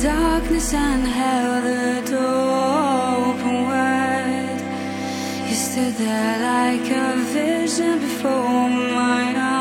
Darkness and held the door open wide. You stood there like a vision before my eyes.